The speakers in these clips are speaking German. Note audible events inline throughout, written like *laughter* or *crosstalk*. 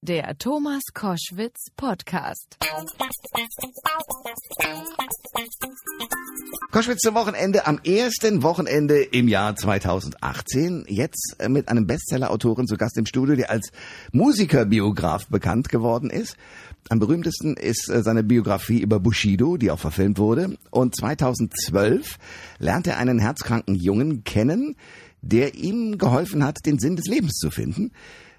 Der Thomas Koschwitz Podcast. Koschwitz zum Wochenende am ersten Wochenende im Jahr 2018. Jetzt äh, mit einem Bestseller-Autorin zu Gast im Studio, der als Musikerbiograf bekannt geworden ist. Am berühmtesten ist äh, seine Biografie über Bushido, die auch verfilmt wurde. Und 2012 lernte er einen herzkranken Jungen kennen, der ihm geholfen hat, den Sinn des Lebens zu finden.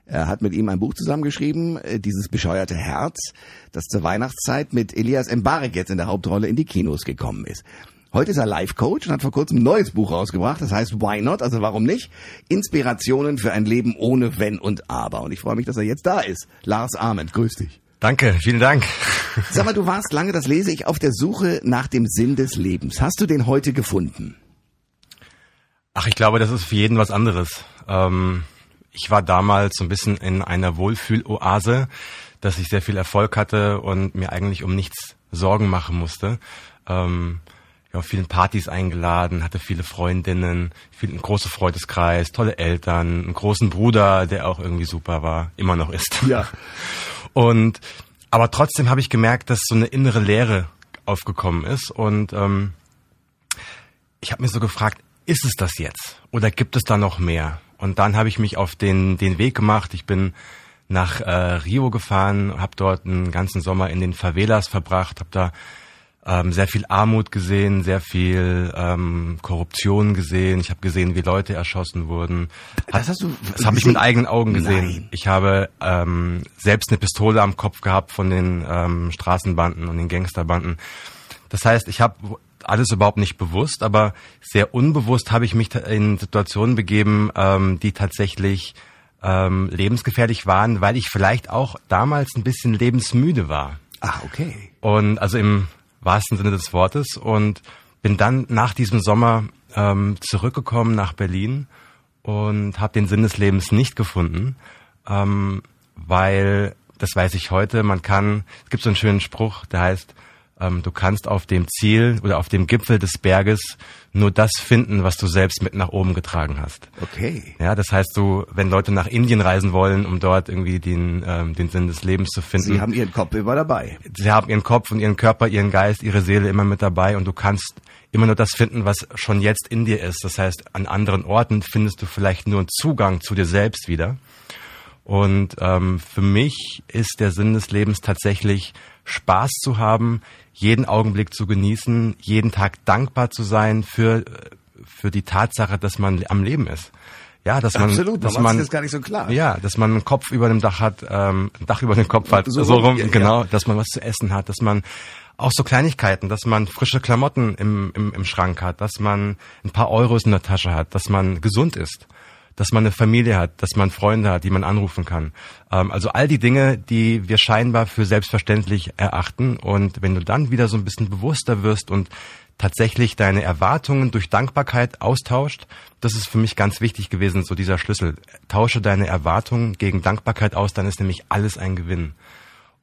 Er hat mit ihm ein Buch zusammengeschrieben, äh, dieses bescheuerte Herz, das zur Weihnachtszeit mit Elias Mbarek jetzt in der Hauptrolle in die Kinos gekommen ist. Heute ist er Life-Coach und hat vor kurzem ein neues Buch rausgebracht, das heißt Why Not, also warum nicht? Inspirationen für ein Leben ohne Wenn und Aber. Und ich freue mich, dass er jetzt da ist. Lars Ahmed, grüß dich. Danke, vielen Dank. Sag mal, du warst lange, das lese ich, auf der Suche nach dem Sinn des Lebens. Hast du den heute gefunden? Ach, ich glaube, das ist für jeden was anderes. Ähm ich war damals so ein bisschen in einer Wohlfühloase, dass ich sehr viel Erfolg hatte und mir eigentlich um nichts Sorgen machen musste. Ähm, ja, auf vielen Partys eingeladen, hatte viele Freundinnen, viel, einen großen Freundeskreis, tolle Eltern, einen großen Bruder, der auch irgendwie super war, immer noch ist. Ja. *laughs* Und aber trotzdem habe ich gemerkt, dass so eine innere Leere aufgekommen ist und ähm, ich habe mir so gefragt, ist es das jetzt oder gibt es da noch mehr? Und dann habe ich mich auf den, den Weg gemacht. Ich bin nach äh, Rio gefahren, habe dort einen ganzen Sommer in den Favelas verbracht, habe da ähm, sehr viel Armut gesehen, sehr viel ähm, Korruption gesehen. Ich habe gesehen, wie Leute erschossen wurden. Das hast du Das habe ich mit eigenen Augen gesehen. Nein. Ich habe ähm, selbst eine Pistole am Kopf gehabt von den ähm, Straßenbanden und den Gangsterbanden. Das heißt, ich habe alles überhaupt nicht bewusst, aber sehr unbewusst habe ich mich in Situationen begeben, ähm, die tatsächlich ähm, lebensgefährlich waren, weil ich vielleicht auch damals ein bisschen lebensmüde war. Ah, okay. Und also im wahrsten Sinne des Wortes und bin dann nach diesem Sommer ähm, zurückgekommen nach Berlin und habe den Sinn des Lebens nicht gefunden, ähm, weil das weiß ich heute. Man kann, es gibt so einen schönen Spruch, der heißt, ähm, du kannst auf dem Ziel oder auf dem Gipfel des Berges nur das finden, was du selbst mit nach oben getragen hast. Okay. Ja, das heißt, du, wenn Leute nach Indien reisen wollen, um dort irgendwie den, ähm, den Sinn des Lebens zu finden. Sie haben ihren Kopf immer dabei. Sie haben ihren Kopf und ihren Körper, ihren Geist, ihre Seele immer mit dabei und du kannst immer nur das finden, was schon jetzt in dir ist. Das heißt, an anderen Orten findest du vielleicht nur einen Zugang zu dir selbst wieder. Und ähm, für mich ist der Sinn des Lebens tatsächlich Spaß zu haben, jeden Augenblick zu genießen, jeden Tag dankbar zu sein für für die Tatsache, dass man am Leben ist. Ja, dass man, Absolut, dass man das gar nicht so klar. ja, dass man einen Kopf über dem Dach hat, ähm, ein Dach über dem Kopf hat, So so, rum, ja, genau, dass man was zu essen hat, dass man auch so Kleinigkeiten, dass man frische Klamotten im, im, im Schrank hat, dass man ein paar Euros in der Tasche hat, dass man gesund ist, dass man eine Familie hat, dass man Freunde hat, die man anrufen kann. Ähm, also all die Dinge, die wir scheinbar für selbstverständlich erachten. Und wenn du dann wieder so ein bisschen bewusster wirst und tatsächlich deine Erwartungen durch Dankbarkeit austauscht, das ist für mich ganz wichtig gewesen, so dieser Schlüssel. Tausche deine Erwartungen gegen Dankbarkeit aus, dann ist nämlich alles ein Gewinn.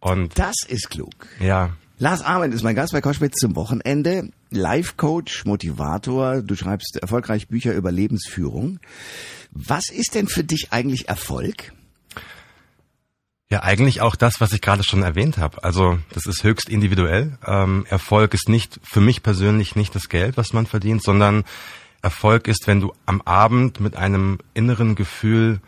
Und Das ist klug. ja, Lars Ahmed ist mein Gast bei Koschwitz zum Wochenende. Life-Coach, Motivator. Du schreibst erfolgreich Bücher über Lebensführung. Was ist denn für dich eigentlich Erfolg? Ja, eigentlich auch das, was ich gerade schon erwähnt habe. Also das ist höchst individuell. Ähm, Erfolg ist nicht für mich persönlich nicht das Geld, was man verdient, sondern Erfolg ist, wenn du am Abend mit einem inneren Gefühl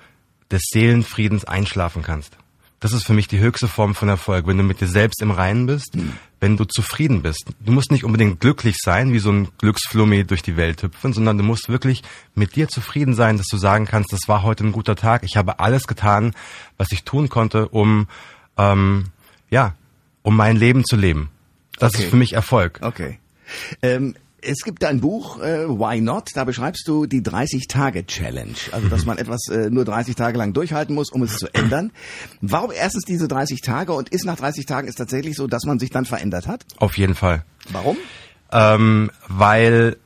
des Seelenfriedens einschlafen kannst. Das ist für mich die höchste Form von Erfolg, wenn du mit dir selbst im Reinen bist, wenn du zufrieden bist. Du musst nicht unbedingt glücklich sein, wie so ein Glücksflummi durch die Welt hüpfen, sondern du musst wirklich mit dir zufrieden sein, dass du sagen kannst, das war heute ein guter Tag. Ich habe alles getan, was ich tun konnte, um ähm, ja, um mein Leben zu leben. Das Okay. ist für mich Erfolg. Okay. Ähm, es gibt ein Buch, äh, Why Not? Da beschreibst du die 30-Tage-Challenge. Also, dass man etwas äh, nur 30 Tage lang durchhalten muss, um es zu ändern. Warum erstens diese 30 Tage und ist nach 30 Tagen es tatsächlich so, dass man sich dann verändert hat? Auf jeden Fall. Warum? Ähm, weil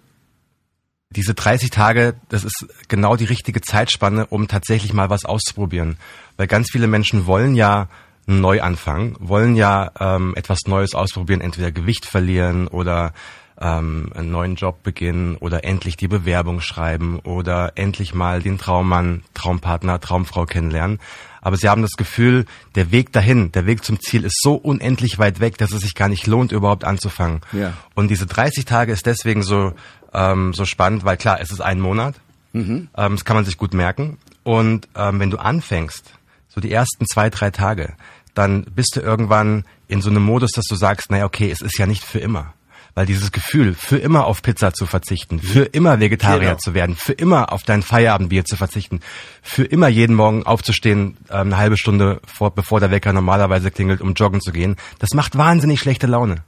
diese 30 Tage, das ist genau die richtige Zeitspanne, um tatsächlich mal was auszuprobieren. Weil ganz viele Menschen wollen ja einen Neuanfang, wollen ja ähm, etwas Neues ausprobieren, entweder Gewicht verlieren oder ähm, einen neuen Job beginnen oder endlich die Bewerbung schreiben oder endlich mal den Traummann, Traumpartner, Traumfrau kennenlernen. Aber sie haben das Gefühl, der Weg dahin, der Weg zum Ziel ist so unendlich weit weg, dass es sich gar nicht lohnt, überhaupt anzufangen. Ja. Und diese 30 Tage ist deswegen so, ähm, so spannend, weil klar, es ist ein Monat. Mhm. Ähm, das kann man sich gut merken. Und ähm, wenn du anfängst, so die ersten zwei, drei Tage, dann bist du irgendwann in so einem Modus, dass du sagst, naja, okay, es ist ja nicht für immer. Weil dieses Gefühl, für immer auf Pizza zu verzichten, für immer Vegetarier Genau. zu werden, für immer auf dein Feierabendbier zu verzichten, für immer jeden Morgen aufzustehen, ähm, eine halbe Stunde vor, bevor der Wecker normalerweise klingelt, um joggen zu gehen, das macht wahnsinnig schlechte Laune.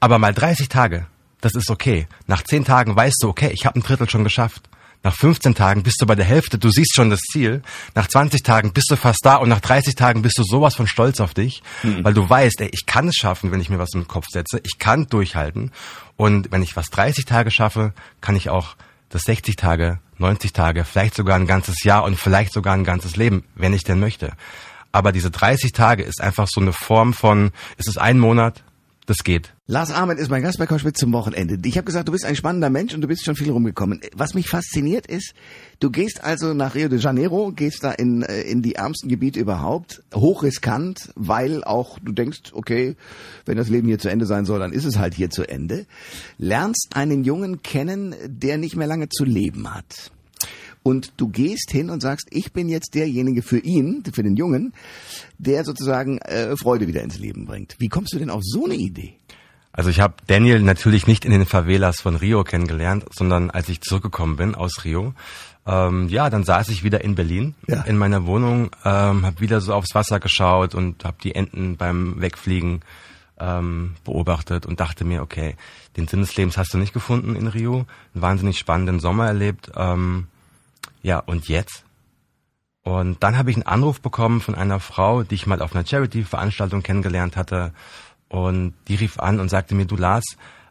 Aber mal 30 Tage, das ist okay. Nach 10 Tagen weißt du, okay, ich habe ein Drittel schon geschafft. Nach 15 Tagen bist du bei der Hälfte, du siehst schon das Ziel. Nach 20 Tagen bist du fast da und nach 30 Tagen bist du sowas von stolz auf dich, weil du weißt, ey, ich kann es schaffen, wenn ich mir was im Kopf setze. Ich kann durchhalten. Und wenn ich was 30 Tage schaffe, kann ich auch das 60 Tage, 90 Tage, vielleicht sogar ein ganzes Jahr und vielleicht sogar ein ganzes Leben, wenn ich denn möchte. Aber diese 30 Tage ist einfach so eine Form von, es ist ein Monat, das geht. Lars Ahmed ist mein Gast bei Koschwitz zum Wochenende. Ich habe gesagt, du bist ein spannender Mensch und du bist schon viel rumgekommen. Was mich fasziniert ist, du gehst also nach Rio de Janeiro, gehst da in, äh, in die ärmsten Gebiete überhaupt, hochriskant, weil auch du denkst, okay, wenn das Leben hier zu Ende sein soll, dann ist es halt hier zu Ende. Lernst einen Jungen kennen, der nicht mehr lange zu leben hat. Und du gehst hin und sagst, ich bin jetzt derjenige für ihn, für den Jungen, der sozusagen äh, Freude wieder ins Leben bringt. Wie kommst du denn auf so eine Idee? Also ich habe Daniel natürlich nicht in den Favelas von Rio kennengelernt, sondern als ich zurückgekommen bin aus Rio. Ähm, ja, dann saß ich wieder in Berlin Ja. in meiner Wohnung, ähm, habe wieder so aufs Wasser geschaut und habe die Enten beim Wegfliegen ähm, beobachtet und dachte mir, okay, den Sinn des Lebens hast du nicht gefunden in Rio, einen wahnsinnig spannenden Sommer erlebt. Ähm, ja, und jetzt? Und dann habe ich einen Anruf bekommen von einer Frau, die ich mal auf einer Charity-Veranstaltung kennengelernt hatte. Und die rief an und sagte mir, du Lars,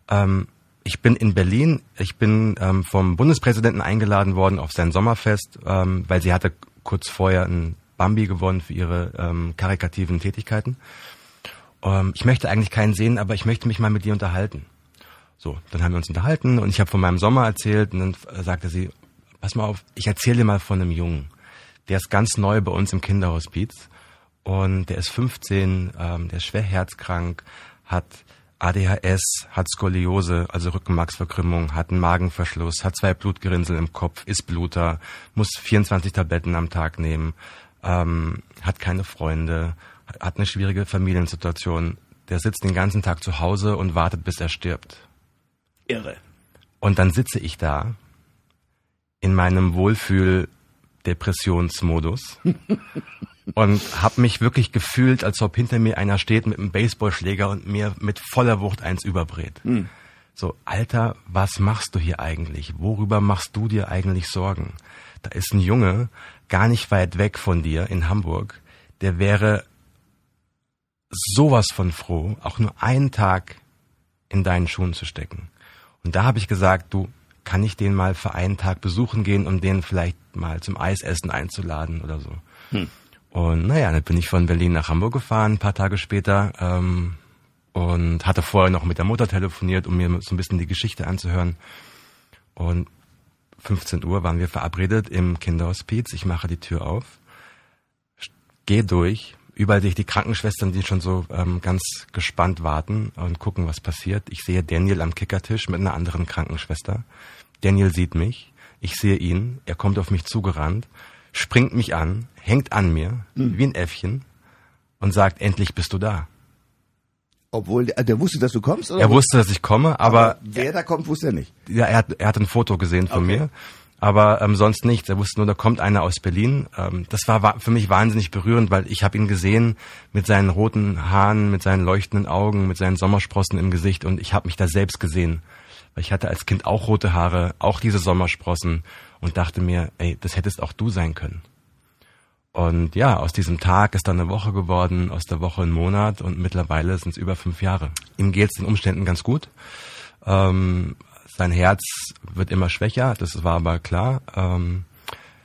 ähm, ich bin in Berlin, ich bin ähm, vom Bundespräsidenten eingeladen worden auf sein Sommerfest, ähm, weil sie hatte kurz vorher ein Bambi gewonnen für ihre ähm, karikativen Tätigkeiten. Ähm, ich möchte eigentlich keinen sehen, aber ich möchte mich mal mit dir unterhalten. So, dann haben wir uns unterhalten und ich habe von meinem Sommer erzählt und dann äh, sagte sie, pass mal auf, ich erzähle dir mal von einem Jungen. Der ist ganz neu bei uns im Kinderhospiz und der ist 15, ähm, der ist schwer herzkrank, hat ADHS, hat Skoliose, also Rückenmarksverkrümmung, hat einen Magenverschluss, hat zwei Blutgerinnsel im Kopf, ist Bluter, muss 24 Tabletten am Tag nehmen, ähm, hat keine Freunde, hat eine schwierige Familiensituation. Der sitzt den ganzen Tag zu Hause und wartet, bis er stirbt. Irre. Und dann sitze ich da in meinem Wohlfühl-Depressionsmodus *laughs* und habe mich wirklich gefühlt, als ob hinter mir einer steht mit einem Baseballschläger und mir mit voller Wucht eins überbrät. So, Alter, was machst du hier eigentlich? Worüber machst du dir eigentlich Sorgen? Da ist ein Junge, gar nicht weit weg von dir in Hamburg, der wäre sowas von froh, auch nur einen Tag in deinen Schuhen zu stecken. Und da habe ich gesagt, du, kann ich den mal für einen Tag besuchen gehen, um den vielleicht mal zum Eisessen einzuladen oder so. Und naja, dann bin ich von Berlin nach Hamburg gefahren, ein paar Tage später, ähm, und hatte vorher noch mit der Mutter telefoniert, um mir so ein bisschen die Geschichte anzuhören. Und 15 Uhr waren wir verabredet im Kinderhospiz. Ich mache die Tür auf, gehe durch. Überall sehe ich die Krankenschwestern, die schon so ähm, ganz gespannt warten und gucken, was passiert. Ich sehe Daniel am Kickertisch mit einer anderen Krankenschwester. Daniel sieht mich, ich sehe ihn, er kommt auf mich zugerannt, springt mich an, hängt an mir, wie ein Äffchen und sagt, endlich bist du da. Obwohl, der, der wusste, dass du kommst? Oder? Er wusste, dass ich komme, aber wer da kommt, wusste er nicht. ja, er hat, er hat ein Foto gesehen von Okay. mir, aber ähm, sonst nichts. Er wusste nur, da kommt einer aus Berlin. Ähm, das war wa- für mich wahnsinnig berührend, weil ich habe ihn gesehen mit seinen roten Haaren, mit seinen leuchtenden Augen, mit seinen Sommersprossen im Gesicht und ich habe mich da selbst gesehen. Weil ich hatte als Kind auch rote Haare, auch diese Sommersprossen und dachte mir, ey, das hättest auch du sein können. Und ja, aus diesem Tag ist dann eine Woche geworden, aus der Woche ein Monat und mittlerweile sind es über fünf Jahre. Ihm geht es den Umständen ganz gut. Ähm, sein Herz wird immer schwächer, das war aber klar. Ähm,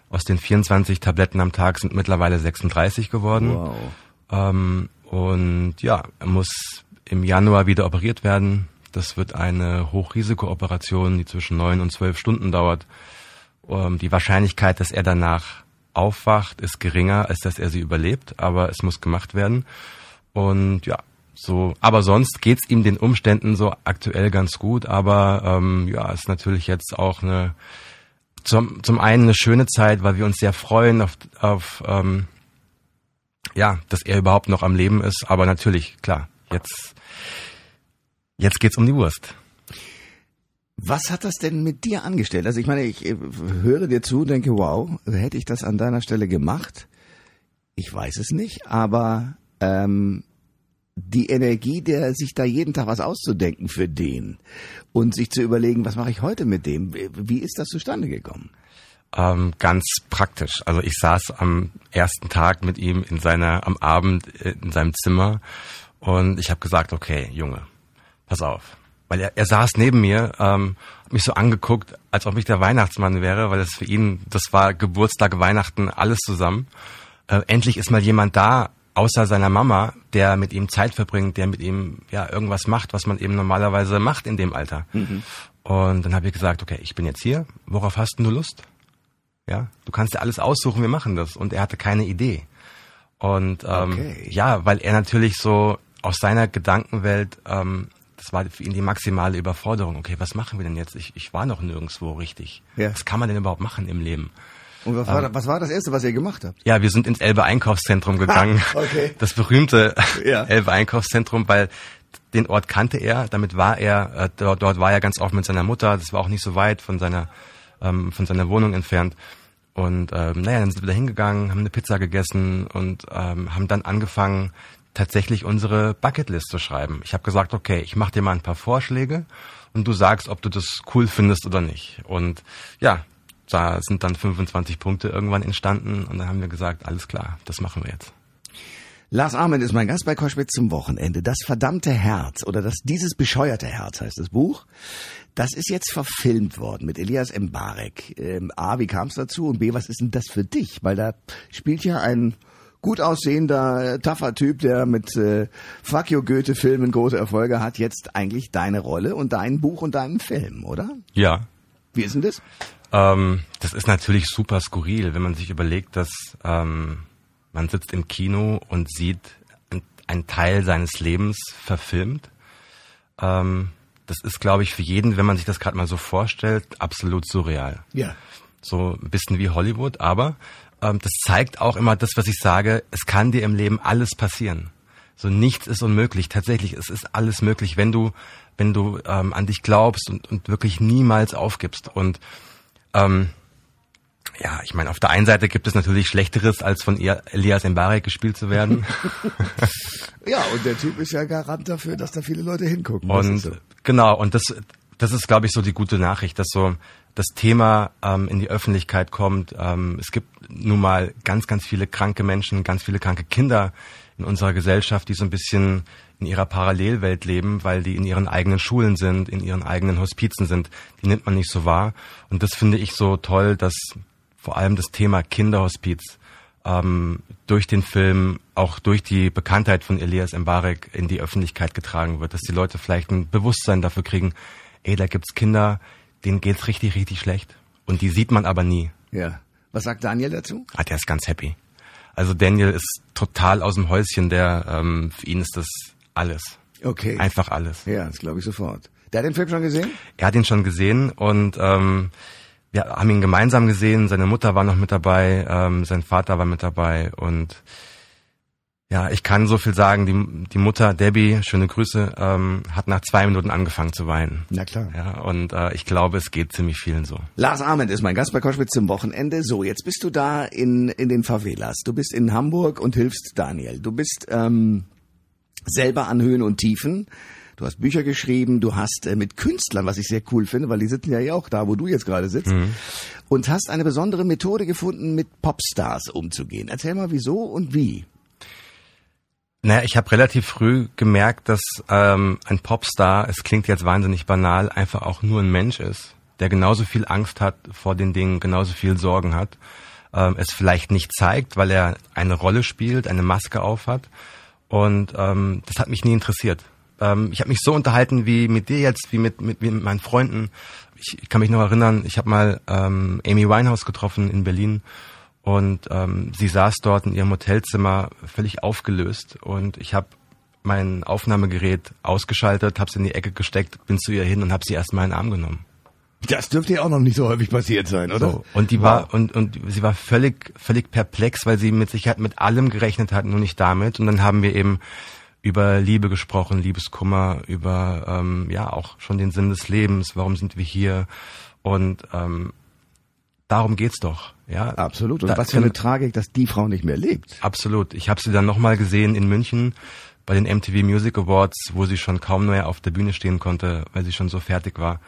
aus den 24 Tabletten am Tag sind mittlerweile 36 geworden. Wow. Ähm, und ja, er muss im Januar wieder operiert werden. Das wird eine Hochrisikooperation, die zwischen neun und zwölf Stunden dauert. Ähm, die Wahrscheinlichkeit, dass er danach aufwacht, ist geringer, als dass er sie überlebt, aber es muss gemacht werden. Und ja, so, aber sonst geht's ihm den Umständen so aktuell ganz gut, aber ähm, ja, ist natürlich jetzt auch eine zum, zum einen eine schöne Zeit, weil wir uns sehr freuen auf, auf ähm, ja, dass er überhaupt noch am Leben ist, aber natürlich, klar, jetzt jetzt geht's um die Wurst. Was hat das denn mit dir angestellt? Also ich meine, ich äh, höre dir zu denke, wow, hätte ich das an deiner Stelle gemacht? Ich weiß es nicht, aber ähm, die Energie, der sich da jeden Tag was auszudenken für den und sich zu überlegen, was mache ich heute mit dem? Wie ist das zustande gekommen? Ähm, ganz praktisch. Also ich saß am ersten Tag mit ihm in seiner, am Abend äh, in seinem Zimmer und ich habe gesagt, okay, Junge, pass auf. Weil er, er saß neben mir, ähm, hat mich so angeguckt, als ob ich der Weihnachtsmann wäre, weil es für ihn, das war Geburtstag, Weihnachten, alles zusammen. Äh, endlich ist mal jemand da, außer seiner Mama, der mit ihm Zeit verbringt, der mit ihm ja irgendwas macht, was man eben normalerweise macht in dem Alter. Mhm. Und dann habe ich gesagt, okay, ich bin jetzt hier, worauf hast du Lust? Ja, du kannst dir alles aussuchen, wir machen das. Und er hatte keine Idee. Und ähm, okay. ja, weil er natürlich so aus seiner Gedankenwelt, ähm, das war für ihn die maximale Überforderung. Okay, was machen wir denn jetzt? Ich, ich war noch nirgendwo richtig. Ja. Was kann man denn überhaupt machen im Leben? Und was war, ähm, was war das Erste, was ihr gemacht habt? Ja, wir sind ins Elbe Einkaufszentrum *laughs* gegangen. okay. Das berühmte *laughs* ja. Elbe Einkaufszentrum, weil den Ort kannte er, damit war er, äh, dort, dort war er ganz oft mit seiner Mutter, das war auch nicht so weit von seiner, ähm, von seiner Wohnung entfernt. Und ähm, naja, dann sind wir da hingegangen, haben eine Pizza gegessen und ähm, haben dann angefangen, tatsächlich unsere Bucketlist zu schreiben. Ich habe gesagt, okay, ich mache dir mal ein paar Vorschläge und du sagst, ob du das cool findest oder nicht. Und ja, da sind dann 25 Punkte irgendwann entstanden und dann haben wir gesagt, alles klar, das machen wir jetzt. Lars Ahmed ist mein Gast bei Koschwitz zum Wochenende. Das verdammte Herz oder das dieses bescheuerte Herz heißt das Buch. Das ist jetzt verfilmt worden mit Elias Mbarek. Ähm, A, wie kam es dazu? Und B, was ist denn das für dich? Weil da spielt ja ein gut aussehender, taffer Typ, der mit äh, Fuck You Goethe-Filmen große Erfolge hat, jetzt eigentlich deine Rolle und dein Buch und deinen Film, oder? Ja. Wie ist denn das? Ähm, das ist natürlich super skurril, wenn man sich überlegt, dass ähm, man sitzt im Kino und sieht einen Teil seines Lebens verfilmt. Ähm, das ist, glaube ich, für jeden, wenn man sich das gerade mal so vorstellt, absolut surreal. Ja. So ein bisschen wie Hollywood, aber ähm, das zeigt auch immer das, was ich sage, es kann dir im Leben alles passieren. So nichts ist unmöglich. Tatsächlich, es ist alles möglich, wenn du, wenn du ähm, an dich glaubst und, und wirklich niemals aufgibst. Und ähm, ja, ich meine, auf der einen Seite gibt es natürlich Schlechteres, als von Elias Mbarek gespielt zu werden. *laughs* ja, und der Typ ist ja Garant dafür, dass da viele Leute hingucken. Und so. genau, und das, das ist, glaube ich, so die gute Nachricht, dass so das Thema ähm, in die Öffentlichkeit kommt. Ähm, es gibt nun mal ganz, ganz viele kranke Menschen, ganz viele kranke Kinder in unserer Gesellschaft, die so ein bisschen in ihrer Parallelwelt leben, weil die in ihren eigenen Schulen sind, in ihren eigenen Hospizen sind. Die nimmt man nicht so wahr. Und das finde ich so toll, dass vor allem das Thema Kinderhospiz ähm, durch den Film, auch durch die Bekanntheit von Elias Mbarek in die Öffentlichkeit getragen wird, dass die Leute vielleicht ein Bewusstsein dafür kriegen, ey, da gibt's Kinder, denen geht's richtig, richtig schlecht. Und die sieht man aber nie. Ja. Was sagt Daniel dazu? Ah, der ist ganz happy. Also Daniel ist total aus dem Häuschen, der ähm, für ihn ist das alles. Okay. Einfach alles. Ja, das glaube ich sofort. Der hat den Film schon gesehen? Er hat ihn schon gesehen und ähm, wir haben ihn gemeinsam gesehen. Seine Mutter war noch mit dabei, ähm, sein Vater war mit dabei und ja, ich kann so viel sagen. Die, die Mutter Debbie, schöne Grüße, ähm, hat nach zwei Minuten angefangen zu weinen. Na klar. Ja, und äh, ich glaube, es geht ziemlich vielen so. Lars Ahmed ist mein Gast bei Koschwitz zum Wochenende. So, jetzt bist du da in in den Favelas. Du bist in Hamburg und hilfst Daniel. Du bist ähm, selber an Höhen und Tiefen. Du hast Bücher geschrieben, du hast äh, mit Künstlern, was ich sehr cool finde, weil die sitzen ja auch da, wo du jetzt gerade sitzt, mhm. und hast eine besondere Methode gefunden, mit Popstars umzugehen. Erzähl mal, wieso und wie. Naja, ich habe relativ früh gemerkt, dass ähm, ein Popstar, es klingt jetzt wahnsinnig banal, einfach auch nur ein Mensch ist, der genauso viel Angst hat vor den Dingen, genauso viel Sorgen hat, ähm, es vielleicht nicht zeigt, weil er eine Rolle spielt, eine Maske aufhat und ähm, das hat mich nie interessiert. ähm, ich habe mich so unterhalten wie mit dir jetzt, wie mit, mit, wie mit meinen Freunden. Ich, ich kann mich noch erinnern, ich habe mal ähm, Amy Winehouse getroffen in Berlin und ähm, sie saß dort in ihrem Hotelzimmer völlig aufgelöst und ich habe mein Aufnahmegerät ausgeschaltet, habe es in die Ecke gesteckt, bin zu ihr hin und habe sie erstmal in den Arm genommen. Das dürfte ja auch noch nicht so häufig passiert sein, oder? So. Und die war und und sie war völlig völlig perplex, weil sie mit Sicherheit mit allem gerechnet hat, nur nicht damit. Und dann haben wir eben über Liebe gesprochen, Liebeskummer, über ähm, ja auch schon den Sinn des Lebens. Warum sind wir hier? Und ähm, darum geht's doch. Ja, absolut. Und da, was für eine Tragik, dass die Frau nicht mehr lebt. Absolut. Ich habe sie dann nochmal gesehen in München bei den MTV Music Awards, wo sie schon kaum mehr auf der Bühne stehen konnte, weil sie schon so fertig war.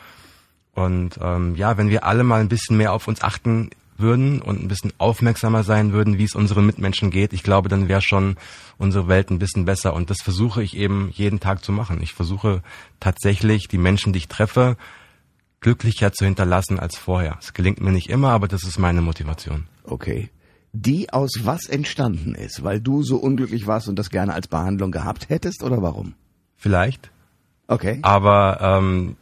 Und ähm, ja, wenn wir alle mal ein bisschen mehr auf uns achten würden und ein bisschen aufmerksamer sein würden, wie es unseren Mitmenschen geht, ich glaube, dann wäre schon unsere Welt ein bisschen besser. Und das versuche ich eben jeden Tag zu machen. Ich versuche tatsächlich die Menschen, die ich treffe, glücklicher zu hinterlassen als vorher. Es gelingt mir nicht immer, aber das ist meine Motivation. Okay. Die aus was entstanden ist, weil du so unglücklich warst und das gerne als Behandlung gehabt hättest oder warum? Vielleicht. Okay. Aber ähm,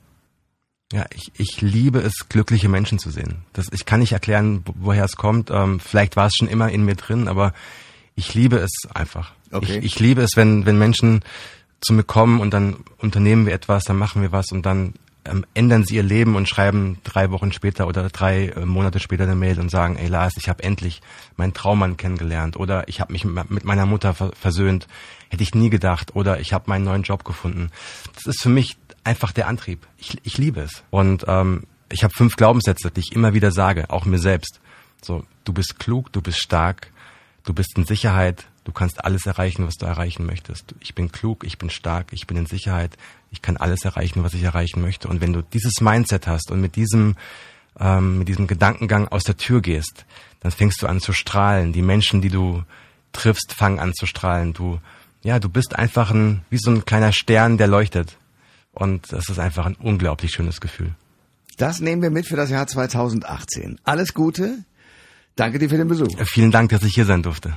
ja, ich, ich liebe es, glückliche Menschen zu sehen. Das, ich kann nicht erklären, woher es kommt. Ähm, vielleicht war es schon immer in mir drin, aber ich liebe es einfach. Okay. Ich, ich liebe es, wenn, wenn Menschen zu mir kommen und dann unternehmen wir etwas, dann machen wir was und dann ähm, ändern sie ihr Leben und schreiben drei Wochen später oder drei äh, Monate später eine Mail und sagen, ey Lars, ich habe endlich meinen Traummann kennengelernt oder ich habe mich mit meiner Mutter versöhnt, hätte ich nie gedacht oder ich habe meinen neuen Job gefunden. Das ist für mich einfach der Antrieb. Ich, ich liebe es. Und ähm, ich habe fünf Glaubenssätze, die ich immer wieder sage, auch mir selbst. So, du bist klug, du bist stark, du bist in Sicherheit, du kannst alles erreichen, was du erreichen möchtest. Ich bin klug, ich bin stark, ich bin in Sicherheit, ich kann alles erreichen, was ich erreichen möchte. Und wenn du dieses Mindset hast und mit diesem ähm, mit diesem Gedankengang aus der Tür gehst, dann fängst du an zu strahlen. Die Menschen, die du triffst, fangen an zu strahlen. Du ja, du bist einfach ein wie so ein kleiner Stern, der leuchtet. Und das ist einfach ein unglaublich schönes Gefühl. Das nehmen wir mit für das Jahr 2018. Alles Gute. Danke dir für den Besuch. Vielen Dank, dass ich hier sein durfte.